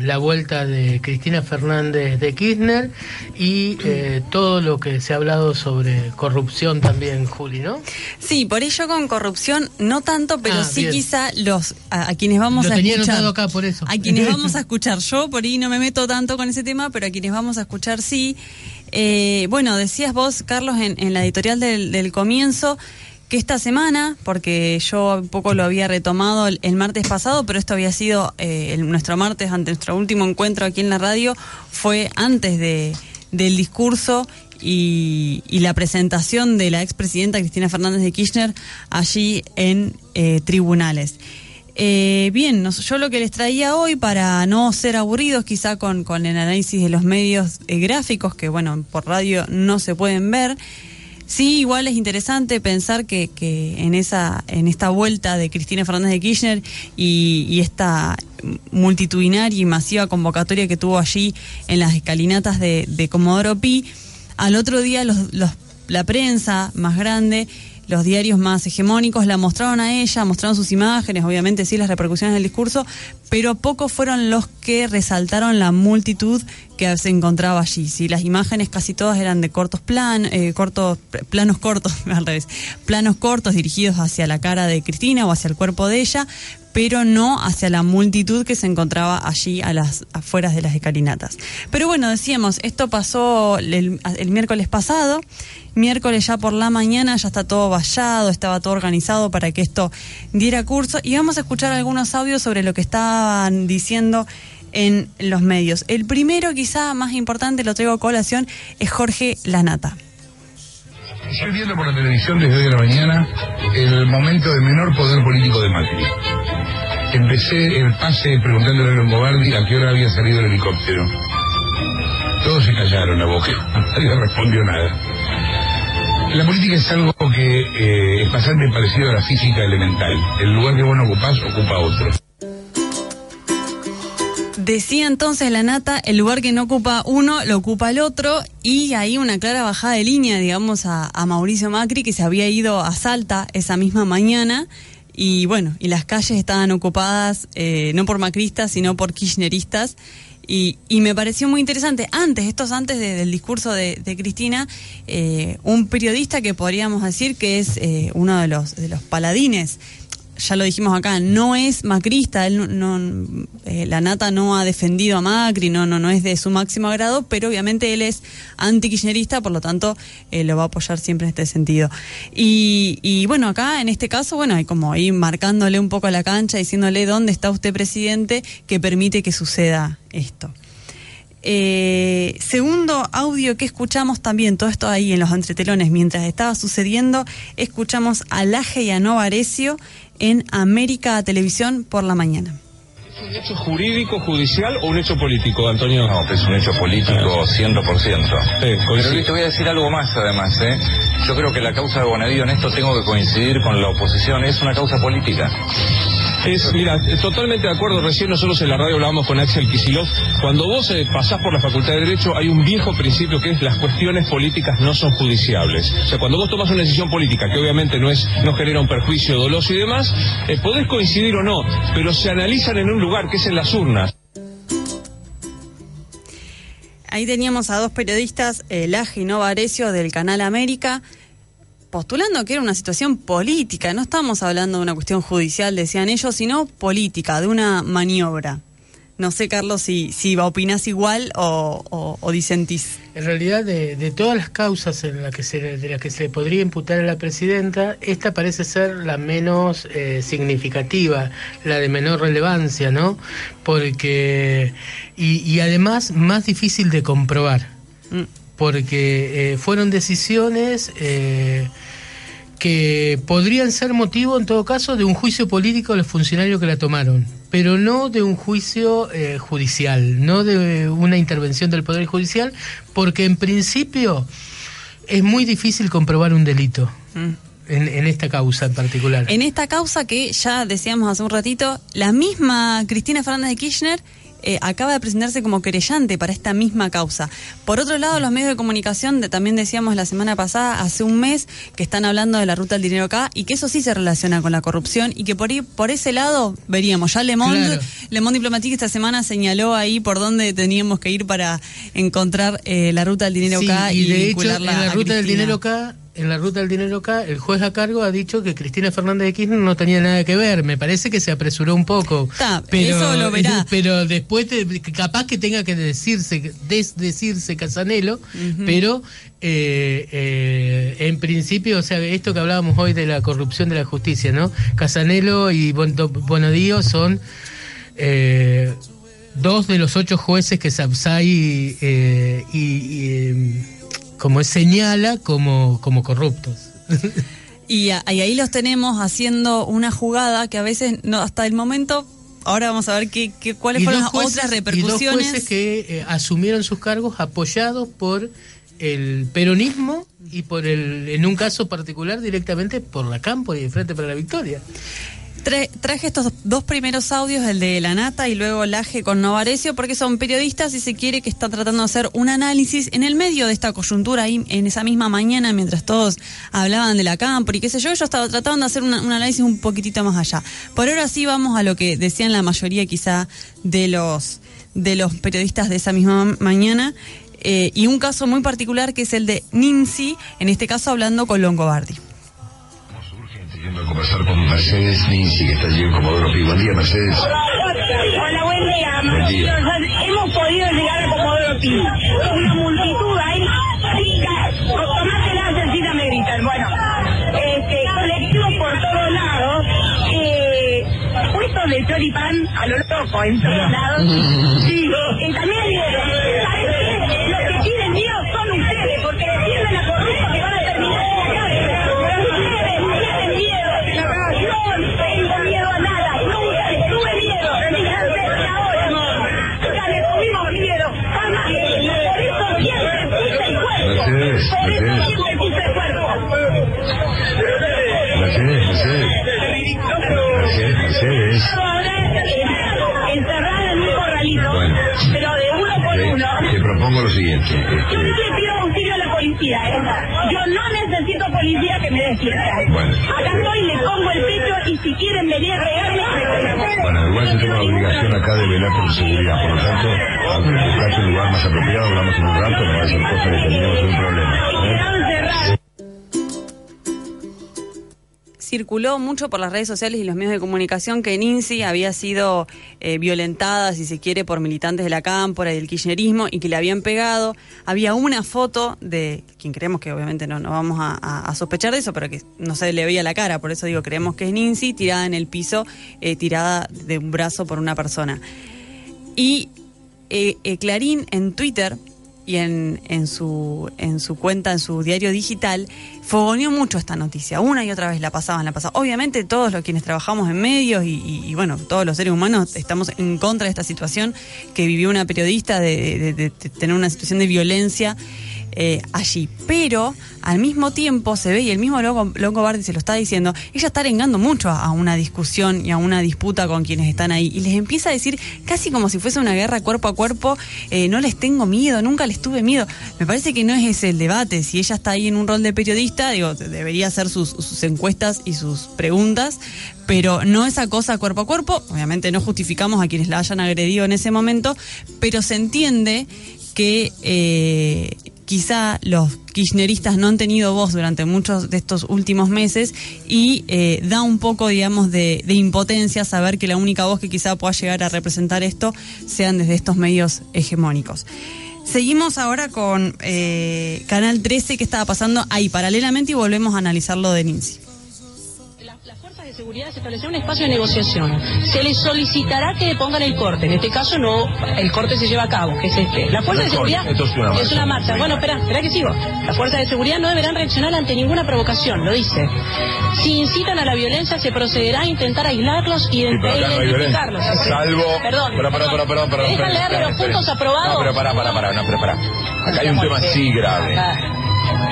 la vuelta de Cristina Fernández de Kirchner y eh, todo lo que se ha hablado sobre corrupción también, Juli, ¿no? Sí, por ello con corrupción no tanto, pero Ah, sí bien. quizá los a, a quienes vamos Lo a tenía escuchar. acá por eso. A quienes vamos a escuchar yo, por ahí no me meto tanto con ese tema, pero a quienes vamos a escuchar sí. Eh, bueno, decías vos, Carlos, en, en la editorial del, del comienzo, que esta semana, porque yo un poco lo había retomado el, martes pasado, pero esto había sido eh, nuestro martes, ante nuestro último encuentro aquí en la radio, fue antes de, del discurso y, la presentación de la expresidenta Cristina Fernández de Kirchner allí en eh, tribunales. Eh, bien, yo lo que les traía hoy para no ser aburridos quizá con, con el análisis de los medios gráficos que bueno, por radio no se pueden ver. Sí, igual es interesante pensar que, que en esa en esta vuelta de Cristina Fernández de Kirchner y, esta multitudinaria y masiva convocatoria que tuvo allí en las escalinatas de, de Comodoro Pi, al otro día los, los- la prensa más grande, los diarios más hegemónicos la mostraron a ella, mostraron sus imágenes, obviamente sí las repercusiones del discurso, pero pocos fueron los que resaltaron la multitud que se encontraba allí. Sí, las imágenes casi todas eran de cortos plan, eh, cortos, planos cortos, al revés, planos cortos dirigidos hacia la cara de Cristina o hacia el cuerpo de ella, pero no hacia la multitud que se encontraba allí a las afueras de las escalinatas. Pero bueno, decíamos, esto pasó el, el miércoles pasado, miércoles ya por la mañana ya está todo vallado, estaba todo organizado para que esto diera curso y vamos a escuchar algunos audios sobre lo que estaban diciendo en los medios. El primero, quizá más importante, lo traigo a colación, es Jorge Lanata. Estoy viendo por la televisión desde hoy a la mañana el momento de menor poder político de Macri. Empecé el pase preguntándole a Longobardi a qué hora había salido el helicóptero. Todos se callaron la boca, nadie respondió nada. La política es algo que eh, es bastante parecido a la física elemental. El lugar que vos no ocupás, ocupa otro. Decía entonces la nata, el lugar que no ocupa uno, lo ocupa el otro, y ahí una clara bajada de línea, digamos, a, Mauricio Macri, que se había ido a Salta esa misma mañana, y bueno, y las calles estaban ocupadas eh, no por macristas, sino por kirchneristas, y, y me pareció muy interesante, antes, estos antes de- del discurso de, de Cristina, eh, un periodista que podríamos decir que es eh, uno de los, de los paladines ya lo dijimos acá, no es macrista, él no, no- eh, la nata no ha defendido a Macri, no, no, no es de su máximo agrado, pero obviamente él es anti-kirchnerista, por lo tanto eh, lo va a apoyar siempre en este sentido. Y, bueno, acá en este caso, bueno, hay como ahí marcándole un poco la cancha, diciéndole dónde está usted presidente que permite que suceda esto. Eh, segundo audio que escuchamos también, todo esto ahí en los entretelones, mientras estaba sucediendo, escuchamos a Laje y a Nova Arecio en América Televisión por la mañana. ¿Es un hecho jurídico, judicial o un hecho político, Antonio? No, es un hecho político 100%. Sí, Pero. Luis, te voy a decir algo más además, ¿eh? Yo creo que la causa de Bonadío, en esto tengo que coincidir con la oposición, es una causa política. Es, mira, totalmente de acuerdo. Recién nosotros en la radio hablábamos con Axel Kisilov. Cuando vos eh, pasás por la Facultad de Derecho, hay un viejo principio que es las cuestiones políticas no son judiciables. O sea, cuando vos tomas una decisión política que obviamente no es no genera un perjuicio doloso y demás, eh, podés coincidir o no, pero se analizan en un lugar que es en las urnas. Ahí teníamos a dos periodistas, eh, Laje y Nova Arecio del Canal América, postulando que era una situación política, no estamos hablando de una cuestión judicial, decían ellos, sino política, de una maniobra. No sé, Carlos, si, si opinás igual o, o- o disentís. En realidad, de, de todas las causas en la que se, de las que se podría imputar a la presidenta, esta parece ser la menos eh, significativa, la de menor relevancia, ¿no? Porque. Y, y además, más difícil de comprobar. Mm. Porque eh, fueron decisiones. eh, que podrían ser motivo, en todo caso, de un juicio político de los funcionarios que la tomaron, pero no de un juicio eh, judicial, no de una intervención del Poder Judicial, porque en principio es muy difícil comprobar un delito. Mm. En, en, esta causa en particular. En esta causa que ya decíamos hace un ratito, la misma Cristina Fernández de Kirchner eh, acaba de presentarse como querellante para esta misma causa. Por otro lado, los medios de comunicación, también decíamos la semana pasada, hace un mes, que están hablando de la ruta del dinero acá y que eso sí se relaciona con la corrupción y que por, ahí, por ese lado veríamos. Ya Le Monde, Le Monde Diplomatique esta semana señaló ahí por dónde teníamos que ir para encontrar eh, la ruta del dinero acá y, de hecho, en la ruta del dinero acá en la ruta del dinero acá, el juez a cargo ha dicho que Cristina Fernández de Kirchner no tenía nada que ver. Me parece que se apresuró un poco. pero, eso lo verá. Pero después, capaz que tenga que decirse, desdecirse Casanelo, pero eh, eh, en principio, o sea, esto que hablábamos hoy de la corrupción de la justicia, ¿no? Casanelo y Bonodío son eh, dos de los ocho jueces que Sapsay y como señala como, como corruptos. Y, ahí los tenemos haciendo una jugada que a veces, no hasta el momento, ahora vamos a ver qué, qué cuáles fueron las otras repercusiones. Y dos jueces que eh, asumieron sus cargos apoyados por el peronismo y por el, en un caso particular, directamente por la Campo y de Frente para la Victoria traje estos dos primeros audios, el de La Nata y luego Laje con Novarecio, porque son periodistas y se quiere que están tratando de hacer un análisis en el medio de esta coyuntura, ahí en esa misma mañana, mientras todos hablaban de la campo y qué sé yo, ellos estaban tratando de hacer un análisis un poquitito más allá. Por ahora sí vamos a lo que decían la mayoría quizá de los, de los periodistas de esa misma mañana. Eh, y un caso muy particular que es el de Ninzi, en este caso hablando con Longobardi a conversar con Mercedes Ninzi, que está allí en Comodoro Pi. Buen día, Mercedes. Hola, buen día. Buen día. hemos podido llegar a Comodoro Pi. Una multitud ahí, tomate la cita me gritan. Bueno, este, colectivos por todos lados. Eh, puestos de choripán a lo loco en todos lados. Sí, y también, ¿sabes qué? Los que tienen miedo son ustedes, porque defienden la corrupción que van a terminar en la cárcel. Mercedes, Mercedes. Mercedes, Mercedes. Mercedes, Mercedes. Encerrada en un corralito, bueno. pero de uno por te, uno. Te propongo lo siguiente. Yo le pido auxilio a la policía. ¿eh? Yo no necesito policía que me defienda. Bueno. Acá estoy, le pongo el pecho y si quieren venir a regarme, Bueno, igual yo tengo la obligación acá de velar por su seguridad. Por lo tanto, al buscar un lugar más apropiado, hablamos en un rato, no va a ser cosa que tengamos un problema. ¿eh? Circuló mucho por las redes sociales y los medios de comunicación que Nincy había sido eh, violentada, si se quiere, por militantes de la cámpora y del kirchnerismo y que le habían pegado. Había una foto de quien creemos que obviamente no, no vamos a, sospechar de eso, pero que no se le veía la cara, por eso digo, creemos que es Nincy tirada en el piso, eh, tirada de un brazo por una persona. Y eh, Clarín en Twitter y en, en, su, en su cuenta, en su diario digital, fogoneó mucho esta noticia. Una y otra vez la pasaban, la pasaban. Obviamente todos los quienes trabajamos en medios y, bueno, todos los seres humanos estamos en contra de esta situación que vivió una periodista de tener una situación de violencia eh, allí. Pero al mismo tiempo se ve, y el mismo Longo, Bardi se lo está diciendo, ella está arengando mucho a, una discusión y a una disputa con quienes están ahí. Y les empieza a decir, casi como si fuese una guerra cuerpo a cuerpo, eh, no les tengo miedo, nunca les tuve miedo. Me parece que no es ese el debate. Si ella está ahí en un rol de periodista, digo, debería hacer sus, sus encuestas y sus preguntas, pero no esa cosa cuerpo a cuerpo. Obviamente no justificamos a quienes la hayan agredido en ese momento, pero se entiende que eh, quizá los kirchneristas no han tenido voz durante muchos de estos últimos meses y eh, da un poco, digamos, de, impotencia saber que la única voz que quizá pueda llegar a representar esto sean desde estos medios hegemónicos. Seguimos ahora con eh, Canal 13, que estaba pasando ahí paralelamente y volvemos a analizar lo de Ninzi de seguridad se establecerá un espacio de negociación. Se les solicitará que pongan el corte. En este caso no, el corte se lleva a cabo, que es este. La fuerza de seguridad es una marcha. Bueno, espera, espera que sigo. Las fuerzas de seguridad no deberán reaccionar ante ninguna provocación, lo dice. Si incitan a la violencia, se procederá a intentar aislarlos y Sí, pero no. Salvo. Perdón. Pará, pará, pará, pará, pará, ¿Me dejan espera, leer espera, los puntos aprobados? No, pero pará, pará, pará, no, pero pará. Acá hay un tema así grave.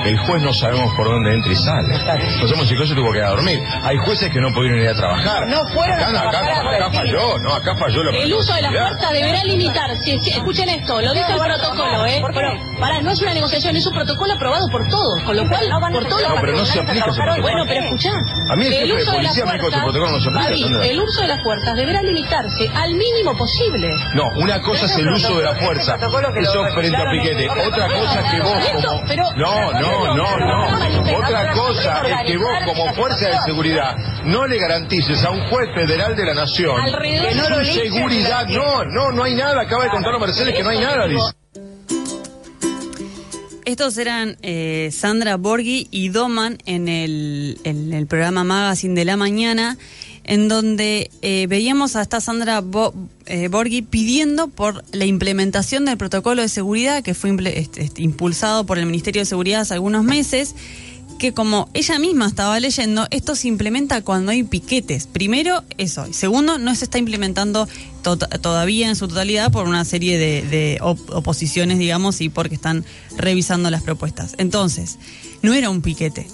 El juez no sabemos por dónde entra y sale. No sabemos si el juez se tuvo que ir a dormir. Hay jueces que no pudieron ir a trabajar. No fueron a acá, no, acá, acá falló, no, acá falló la El uso de la fuerza deberá limitarse. Sí, Escuchen esto, lo dice el protocolo, ¿eh? Pero, pará, no es una negociación, es un protocolo aprobado por todos, con lo cual, por todos No, pero no se aplica ese protocolo. Bueno, pero escuchá. A mí el de uso las policía me dijo que fuerzas- protocolo no se aplica, el uso de las fuerzas deberá limitarse al mínimo posible. No, una cosa es el uso de la fuerza. Eso frente a Piquete. Otra cosa es que vos como... No, no, no, no. Otra cosa es que vos como fuerza de seguridad no le garantices a un juez federal de la nación Que no su seguridad. No, no, no hay nada. Acaba de contarlo Mercedes que no hay nada, dice. Estos eran eh, Sandra Borghi y Doman en el, en el programa Magazine de la mañana, en donde eh, veíamos a esta Sandra Bo- eh, pidiendo por la implementación del protocolo de seguridad que fue este, este, impulsado por el Ministerio de Seguridad hace algunos meses que como ella misma estaba leyendo, esto se implementa cuando hay piquetes. Primero, eso. Y segundo, no se está implementando to- todavía en su totalidad por una serie de, de op- oposiciones, digamos, y porque están revisando las propuestas. Entonces, no era un piquete.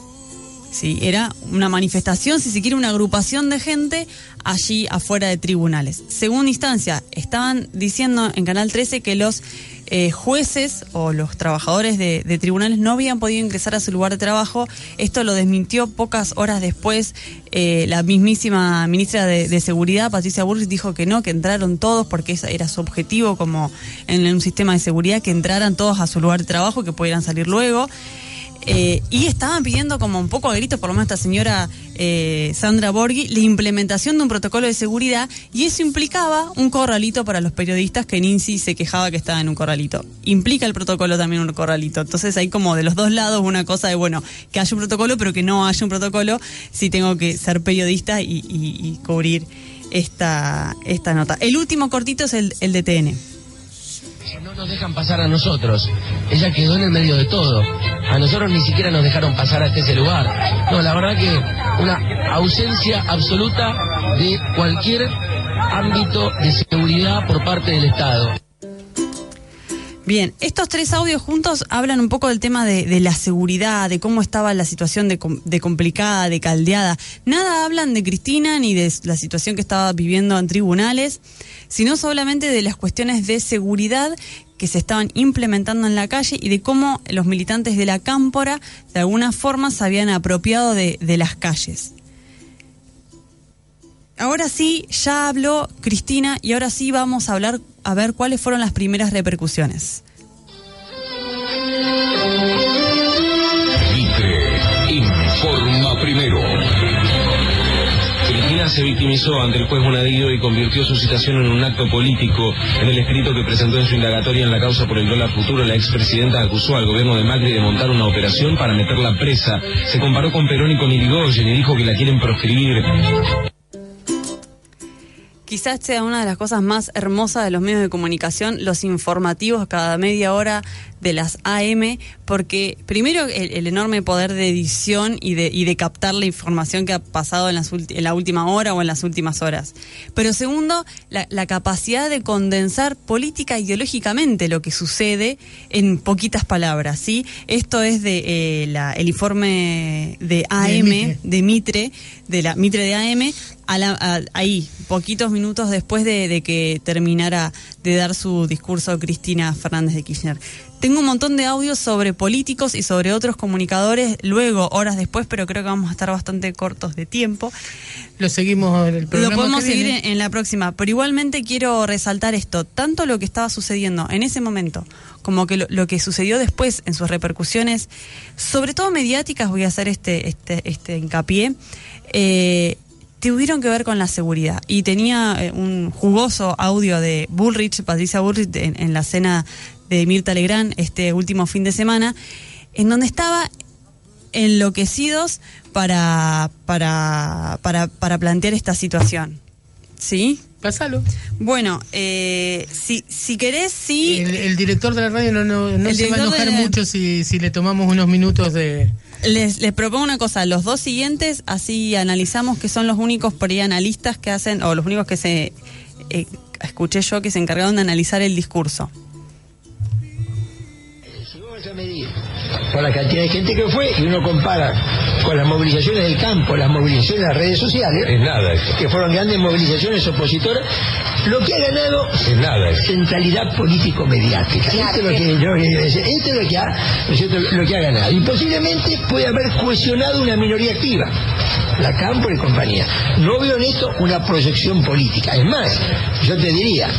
Sí, era una manifestación, si se quiere, una agrupación de gente allí afuera de tribunales. Segunda instancia, estaban diciendo en Canal 13 que los eh, jueces o los trabajadores de, tribunales no habían podido ingresar a su lugar de trabajo. Esto lo desmintió pocas horas después. eh, la mismísima ministra de, Seguridad, Patricia Burris, dijo que no, que entraron todos porque ese era su objetivo como en un sistema de seguridad, que entraran todos a su lugar de trabajo, que pudieran salir luego. Eh, y estaban pidiendo como un poco a gritos, por lo menos esta señora eh, Sandra Borghi, la implementación de un protocolo de seguridad y eso implicaba un corralito para los periodistas que Nincy se quejaba que estaba en un corralito. Implica el protocolo también un corralito. Entonces hay como de los dos lados una cosa de, bueno, que haya un protocolo pero que no haya un protocolo si tengo que ser periodista y, y- y cubrir esta, esta nota. El último cortito es el, el de TN. No nos dejan pasar a nosotros. Ella quedó en el medio de todo. A nosotros ni siquiera nos dejaron pasar hasta ese lugar. No, la verdad que una ausencia absoluta de cualquier ámbito de seguridad por parte del Estado. Bien, estos tres audios juntos hablan un poco del tema de, la seguridad, de cómo estaba la situación de, com- de complicada, de caldeada. Nada hablan de Cristina ni de la situación que estaba viviendo en tribunales, sino solamente de las cuestiones de seguridad que se estaban implementando en la calle y de cómo los militantes de la cámpora de alguna forma se habían apropiado de las calles. Ahora sí, ya habló Cristina y ahora sí vamos a hablar a ver cuáles fueron las primeras repercusiones. Informa primero. Cristina se victimizó ante el juez Bonadío y convirtió su citación en un acto político. En el escrito que presentó en su indagatoria en la causa por el dólar futuro, la expresidenta acusó al gobierno de Macri de montar una operación para meterla presa. Se comparó con Perón y con Irigoyen y dijo que la quieren proscribir. Quizás sea una de las cosas más hermosas de los medios de comunicación, los informativos cada media hora de las AM, porque primero el, el enorme poder de edición y de, y de captar la información que ha pasado en, las ulti- en la última hora o en las últimas horas. Pero segundo, la, la capacidad de condensar política ideológicamente lo que sucede en poquitas palabras. ¿sí? Esto es de eh, la- el informe de AM, de Mitre, de la Mitre de AM, a la- a- ahí, poquitos minutos después de, de que terminara de dar su discurso Cristina Fernández de Kirchner. Tengo un montón de audios sobre políticos y sobre otros comunicadores luego, horas después, pero creo que vamos a estar bastante cortos de tiempo. Lo seguimos en el programa. Lo podemos que seguir viene. en, en la próxima, pero igualmente quiero resaltar esto, tanto lo que estaba sucediendo en ese momento como que lo, lo que sucedió después en sus repercusiones, sobre todo mediáticas, voy a hacer este, este, este hincapié, eh, tuvieron que ver con la seguridad. Y tenía eh, un jugoso audio de Bullrich, Patricia Bullrich, en, en la cena de Mirta Legrand este último fin de semana, en donde estaba enloquecidos para, para, para, para plantear esta situación. ¿Sí? Pásalo. Bueno, eh, si, si querés, sí. El, director de la radio no, no, se va a enojar mucho si, si le tomamos unos minutos de... Les, les propongo una cosa, los dos siguientes, así analizamos que son los únicos por ahí analistas que hacen, o los únicos que se, eh, escuché yo, que se encargaron de analizar el discurso. Si vamos a medir por la cantidad de gente que fue y uno compara con las movilizaciones del campo, las movilizaciones de las redes sociales, es nada que fueron grandes movilizaciones opositoras, lo que ha ganado es nada centralidad político-mediática. Esto, es lo que yo Esto es lo que, ha, lo que ha ganado. Y posiblemente puede haber cohesionado una minoría activa la Campo y compañía. No veo en esto una proyección política. Es más, yo te diría,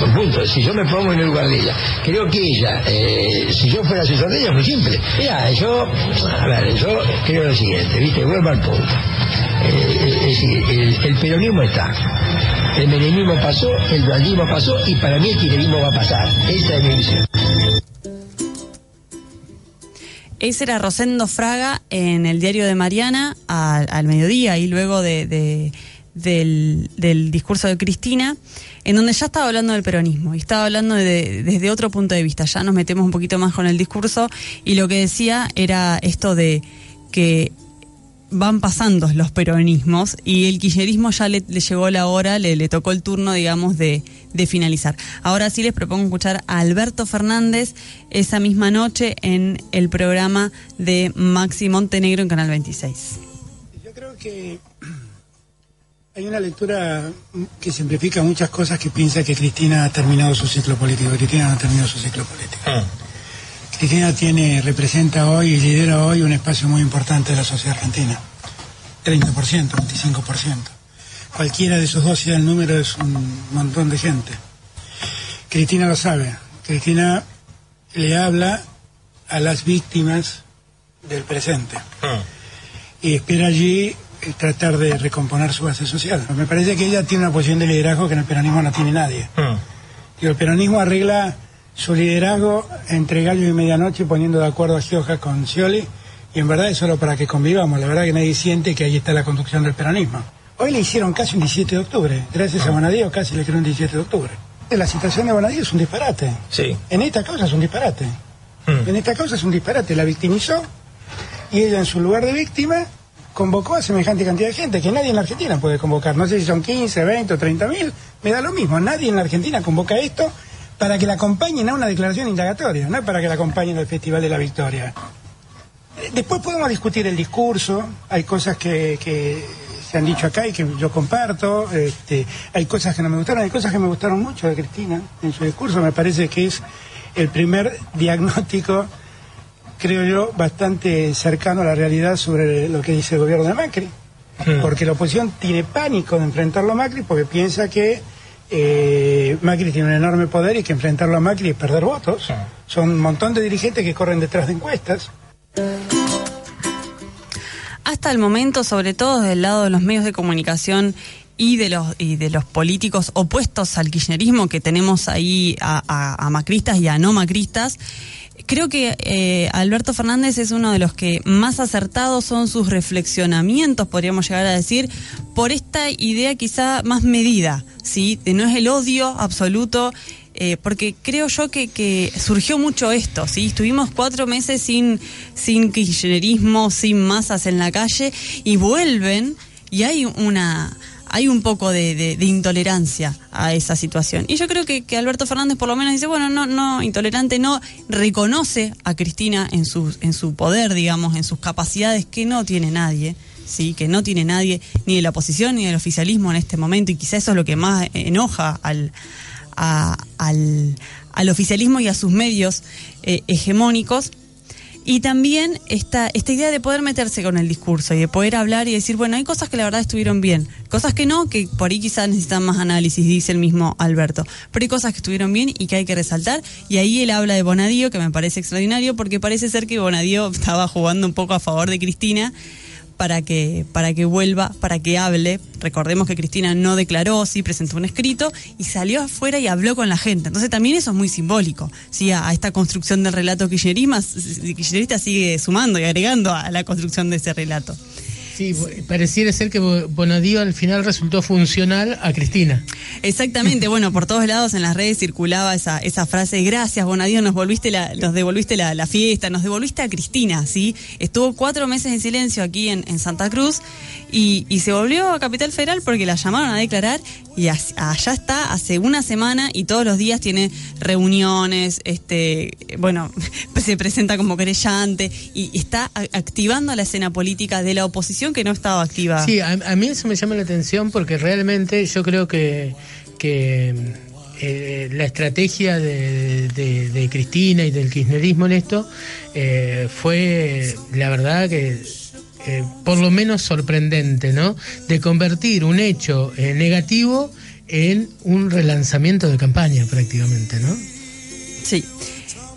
por punto, si yo me pongo en el lugar de ella, creo que ella, eh, si yo fuera asesor de ella, es muy simple. Mira, yo, a ver, yo creo lo siguiente, ¿viste? Vuelvo al punto. Eh, es decir, el, peronismo está. El menemismo pasó, el dualismo pasó y para mí el kirchnerismo va a pasar. Esa es mi visión. Ese era Rosendo Fraga en el diario de Mariana al, mediodía y luego de, del, discurso de Cristina, en donde ya estaba hablando del peronismo y estaba hablando desde otro punto de vista. Ya nos metemos un poquito más con el discurso y lo que decía era esto de que van pasando los peronismos y el kirchnerismo ya le, llegó la hora, le, le, tocó el turno, digamos, de, de, finalizar. Ahora sí les propongo escuchar a Alberto Fernández esa misma noche en el programa de Maxi Montenegro en Canal 26. Yo creo que hay una lectura que simplifica muchas cosas que piensa que Cristina ha terminado su ciclo político. Cristina no ha terminado su ciclo político. Ah. Cristina tiene, representa hoy y lidera hoy un espacio muy importante de la sociedad argentina. 30%, 25%. Cualquiera de esos dos, si el número, es un montón de gente. Cristina lo sabe. Cristina le habla a las víctimas del presente. Ah. Y espera allí eh, tratar de recomponer su base social. Me parece que ella tiene una posición de liderazgo que en el peronismo no tiene nadie. Ah. Y el peronismo arregla su liderazgo entre gallo y medianoche poniendo de acuerdo a Gioja con Scioli y en verdad es solo para que convivamos, la verdad que nadie siente que ahí está la conducción del peronismo. Hoy le hicieron casi un 17 de octubre, gracias a Bonadío casi le hicieron un 17 de octubre. La situación de Bonadío es un disparate. Sí. En esta causa es un disparate. Hmm. En esta causa es un disparate, la victimizó y ella en su lugar de víctima convocó a semejante cantidad de gente que nadie en la Argentina puede convocar. No sé si son 15, 20 o 30 mil, me da lo mismo. Nadie en la Argentina convoca esto para que la acompañen a una declaración indagatoria, no para que la acompañen al Festival de la Victoria. Después podemos discutir el discurso, hay cosas que, se han dicho acá y que yo comparto, este, hay cosas que no me gustaron, hay cosas que me gustaron mucho de Cristina en su discurso, me parece que es el primer diagnóstico, creo yo, bastante cercano a la realidad sobre lo que dice el gobierno de Macri, hmm. porque la oposición tiene pánico de enfrentarlo a Macri porque piensa que eh, Macri tiene un enorme poder y que enfrentarlo a Macri es perder votos. Son un montón de dirigentes que corren detrás de encuestas. Hasta el momento, sobre todo del lado de los medios de comunicación y de los y de los políticos opuestos al kirchnerismo que tenemos ahí a macristas y a no macristas, creo que eh, Alberto Fernández es uno de los que más acertados son sus reflexionamientos, podríamos llegar a decir, por esta idea quizá más medida, ¿sí? De no es el odio absoluto. Eh, porque creo yo que, que, surgió mucho esto, ¿sí? Estuvimos cuatro meses sin, sin kirchnerismo, sin masas en la calle, y vuelven, y hay una hay un poco de, intolerancia a esa situación. Y yo creo que, Alberto Fernández por lo menos dice, bueno, no, no, intolerante no, reconoce a Cristina en su, en su poder, digamos, en sus capacidades que no tiene nadie. Sí, que no tiene nadie, ni de la oposición ni del oficialismo en este momento, y quizá eso es lo que más enoja al, al, al oficialismo y a sus medios eh, hegemónicos, y también esta, esta idea de poder meterse con el discurso y de poder hablar y decir, bueno, hay cosas que la verdad estuvieron bien, cosas que no, que por ahí quizás necesitan más análisis, dice el mismo Alberto, pero hay cosas que estuvieron bien y que hay que resaltar. Y ahí él habla de Bonadío, que me parece extraordinario, porque parece ser que Bonadío estaba jugando un poco a favor de Cristina para que, para que vuelva, para que hable. Recordemos que Cristina no declaró, sí presentó un escrito y salió afuera y habló con la gente. Entonces también eso es muy simbólico, ¿sí? A, esta construcción del relato kirchnerista sigue sumando y agregando a la construcción de ese relato. Sí, pareciera ser que Bonadío al final resultó funcional a Cristina. Exactamente, bueno, por todos lados en las redes circulaba esa, esa frase, gracias Bonadío, nos, volviste la, nos devolviste la, fiesta, nos devolviste a Cristina, ¿sí? Estuvo cuatro meses en silencio aquí en, en Santa Cruz y, se volvió a Capital Federal porque la llamaron a declarar y allá está hace una semana y todos los días tiene reuniones, este, bueno, se presenta como querellante y está activando la escena política de la oposición que no estaba activa. Sí, a, mí eso me llama la atención porque realmente yo creo que, que eh, la estrategia de, Cristina y del kirchnerismo en esto eh, fue, la verdad que eh, por lo menos sorprendente, ¿no? De convertir un hecho negativo en un relanzamiento de campaña prácticamente, ¿no? Sí.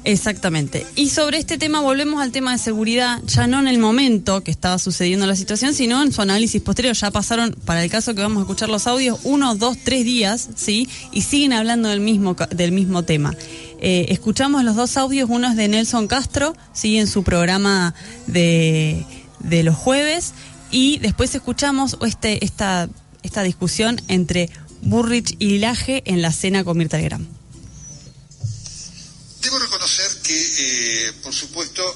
Exactamente. Y sobre este tema volvemos al tema de seguridad, ya no en el momento que estaba sucediendo la situación, sino en su análisis posterior. Ya pasaron, para el caso que vamos a escuchar los audios, uno, dos, tres días, ¿sí? Y siguen hablando del mismo, del mismo tema. Eh, escuchamos los dos audios, uno es de Nelson Castro, ¿sí? En su programa de de los jueves y después escuchamos este, esta, esta discusión entre Burrich y Laje en la cena con Mirta Legrand. Debo reconocer que, eh, por supuesto,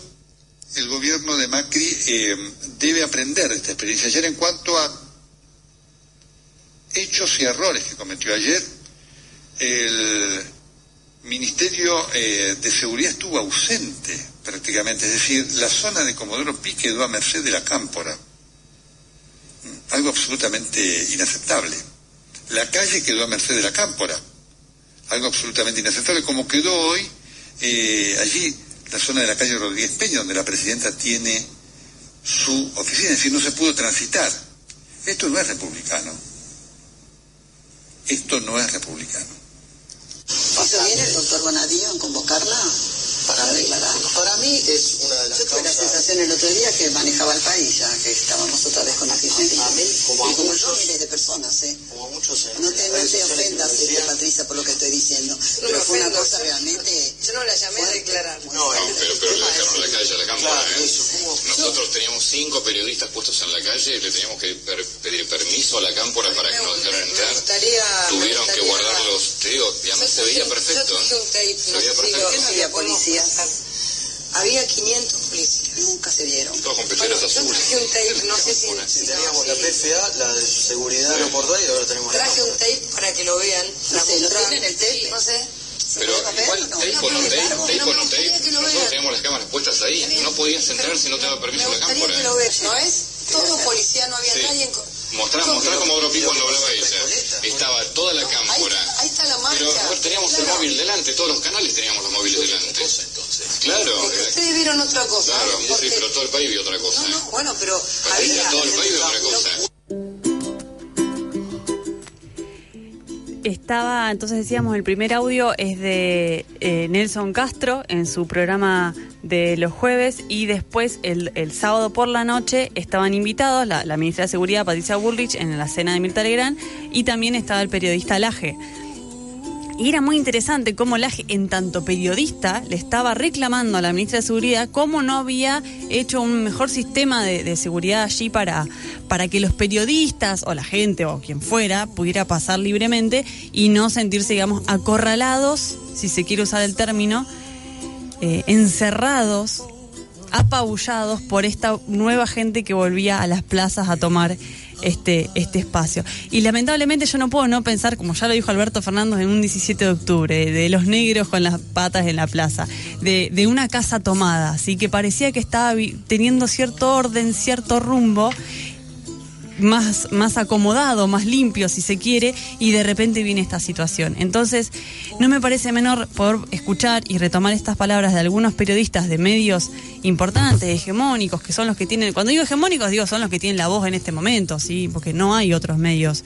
el gobierno de Macri eh, debe aprender de esta experiencia. Ayer, en cuanto a hechos y errores que cometió ayer, el Ministerio eh, de Seguridad estuvo ausente prácticamente, es decir, la zona de Comodoro Pi quedó a merced de la cámpora, mm, algo absolutamente inaceptable. La calle quedó a merced de la cámpora, algo absolutamente inaceptable, como quedó hoy eh, allí la zona de la calle Rodríguez Peña, donde la presidenta tiene su oficina, es decir, no se pudo transitar. Esto no es republicano. Esto no es republicano. ¿Hizo bien el doctor Bonadío en convocarla? para declarar. Para mí es una de las Yo tuve la sensación el otro día que manejaba el país ya, que estábamos otra vez con la A mí, como a muchos, miles de personas, ¿eh? Como No te, no te ofendas, este, Patricia, por lo que estoy diciendo. No pero fue una cosa realmente... Yo no la llamé a declarar. No, no pero, pero le dejaron en la calle a la cámara. ¿eh? Nosotros teníamos cinco periodistas puestos en la calle, le teníamos que pedir permiso a la cámpora para que nos dejaran entrar. Tuvieron que guardar los... Te digo, digamos, se veía perfecto. Se veía perfecto. no había policía? Había 500 policías, nunca se vieron. Todos con pecheras azules. Traje un tape, no sé si... si teníamos la PFA, la de seguridad aeroportuaria, y ahora tenemos Traje la un tape para que lo vean. No sé, ¿lo tienen el tape? No sé. Pero igual, tape o no tape, tape o no tape, nosotros teníamos las cámaras puestas ahí. No podías entrar si no te daba permiso la cámara. que lo vean, ¿no es? Todo policía, no había nadie en... Mostrar, mostrar como Dropi cuando hablaba ella. Estaba toda la cámara. Ahí, está la marca. Pero teníamos el móvil delante, todos los canales teníamos los móviles delante. Claro. Ustedes vieron otra cosa. Claro, sí, pero todo el país vio otra cosa. No, no, bueno, pero había... Todo el país vio otra cosa. Estaba, entonces decíamos, el primer audio es de eh, Nelson Castro en su programa de los jueves y después el, el sábado por la noche estaban invitados la, ministra de Seguridad Patricia Bullrich en la cena de Mirta Legrand y también estaba el periodista Laje. Y era muy interesante cómo Laje, en tanto periodista, le estaba reclamando a la ministra de Seguridad cómo no había hecho un mejor sistema de, de, seguridad allí para, para que los periodistas o la gente o quien fuera pudiera pasar libremente y no sentirse, digamos, acorralados, si se quiere usar el término, eh, encerrados, apabullados por esta nueva gente que volvía a las plazas a tomar este, este espacio. Y lamentablemente yo no puedo no pensar, como ya lo dijo Alberto Fernández en un 17 de octubre, de los negros con las patas en la plaza, de, de una casa tomada, así que parecía que estaba teniendo cierto orden, cierto rumbo más, más acomodado, más limpio si se quiere, y de repente viene esta situación. Entonces, no me parece menor poder escuchar y retomar estas palabras de algunos periodistas de medios importantes, hegemónicos, que son los que tienen, cuando digo hegemónicos, digo son los que tienen la voz en este momento, ¿sí? Porque no hay otros medios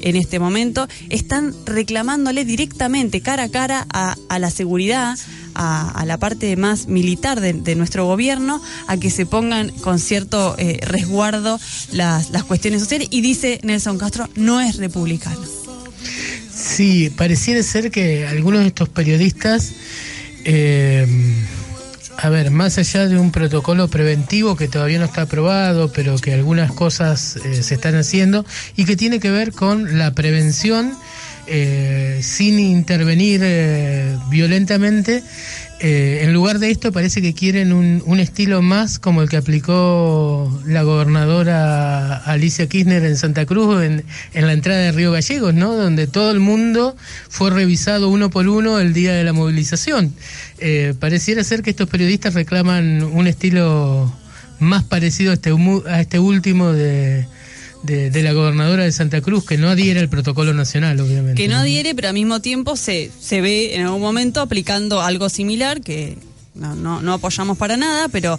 en este momento, están reclamándole directamente, cara a cara, a, a la seguridad, a, la parte más militar de, de nuestro gobierno a que se pongan con cierto eh, resguardo las, las cuestiones sociales y dice Nelson Castro, no es republicano. Sí, pareciera ser que algunos de estos periodistas, eh, a ver, más allá de un protocolo preventivo que todavía no está aprobado, pero que algunas cosas eh, se están haciendo y que tiene que ver con la prevención eh, sin intervenir eh, violentamente. Eh, en lugar de esto parece que quieren un, un, estilo más como el que aplicó la gobernadora Alicia Kirchner en Santa Cruz en, en, la entrada de Río Gallegos, ¿no? Donde todo el mundo fue revisado uno por uno el día de la movilización. Eh, pareciera ser que estos periodistas reclaman un estilo más parecido a este, a este último de, de, de, la gobernadora de Santa Cruz, que no adhiere al protocolo nacional, obviamente. Que no adhiere, pero al mismo tiempo se, se ve en algún momento aplicando algo similar, que no, no, no apoyamos para nada, pero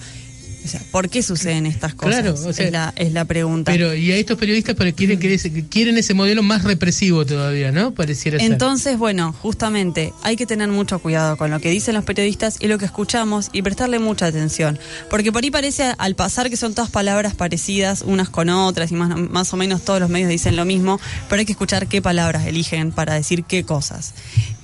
o sea, ¿por qué suceden estas cosas? Claro, o sea, es, la, es la pregunta. Pero, y a estos periodistas pero quieren, quieren ese modelo más represivo todavía, ¿no? Pareciera Entonces, ser. bueno, justamente hay que tener mucho cuidado con lo que dicen los periodistas y lo que escuchamos y prestarle mucha atención. Porque por ahí parece al pasar que son todas palabras parecidas unas con otras y más, más o menos todos los medios dicen lo mismo, pero hay que escuchar qué palabras eligen para decir qué cosas.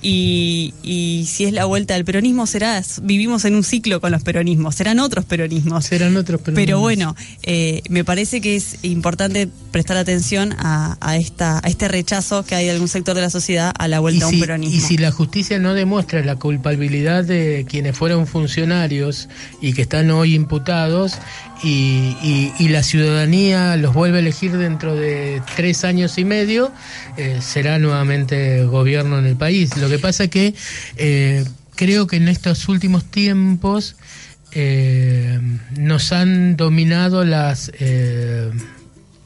Y, y si es la vuelta del peronismo, será, vivimos en un ciclo con los peronismos, serán otros peronismos. Serán otros peronismos. Pero bueno, eh, me parece que es importante prestar atención a, a, esta, a este rechazo que hay de algún sector de la sociedad a la vuelta a un peronismo. Y si la justicia no demuestra la culpabilidad de quienes fueron funcionarios y que están hoy imputados, y, y, y, la ciudadanía los vuelve a elegir dentro de tres años y medio, eh, será nuevamente gobierno en el país. Lo que pasa que eh, creo que en estos últimos tiempos eh, nos han dominado las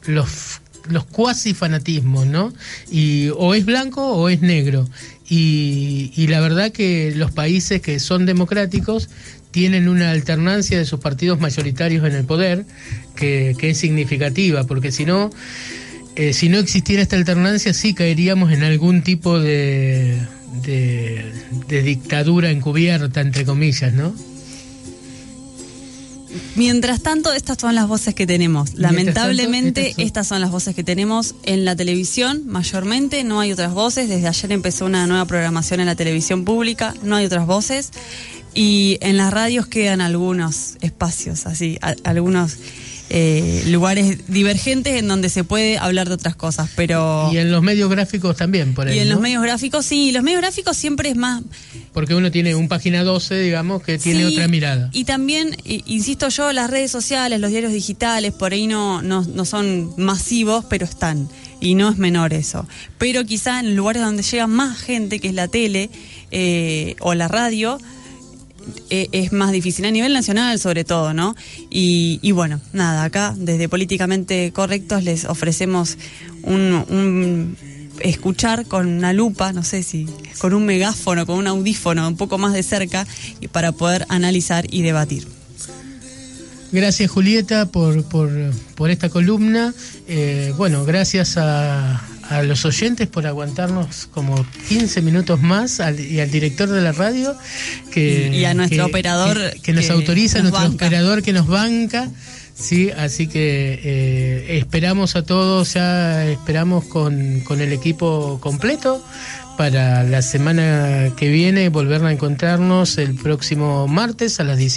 los los cuasi fanatismos, ¿no? Y o es blanco o es negro. Y, y, la verdad que los países que son democráticos tienen una alternancia de sus partidos mayoritarios en el poder que, es significativa, porque si no, eh, si no existiera esta alternancia, sí caeríamos en algún tipo de, de, de dictadura encubierta, entre comillas, ¿no? Mientras tanto, estas son las voces que tenemos. Lamentablemente, tanto, estas, son... estas, son... las voces que tenemos en la televisión, mayormente. No hay otras voces. Desde ayer empezó una nueva programación en la televisión pública. No hay otras voces. Y en las radios quedan algunos espacios, así, a, algunos eh, lugares divergentes en donde se puede hablar de otras cosas, pero... Y en los medios gráficos también, por ahí, Y en ¿no? los medios gráficos, sí, los medios gráficos siempre es más... Porque uno tiene un página 12, digamos, que tiene sí, otra mirada. Y también, insisto yo, las redes sociales, los diarios digitales, por ahí no, no, no son masivos, pero están. Y no es menor eso. Pero quizá en lugares donde llega más gente, que es la tele eh, o la radio, es más difícil, a nivel nacional sobre todo, ¿no? Y, bueno, nada, acá desde Políticamente Correctos les ofrecemos un, escuchar con una lupa, no sé si con un megáfono, con un audífono un poco más de cerca para poder analizar y debatir. Gracias Julieta por, por, por esta columna. Eh, bueno, gracias a, a los oyentes por aguantarnos como 15 minutos más al, y al director de la radio que y, y a nuestro que, operador que, que nos que autoriza nos nuestro banca. operador que nos banca sí así que eh, esperamos a todos ya esperamos con, con el equipo completo para la semana que viene volver a encontrarnos el próximo martes a las 17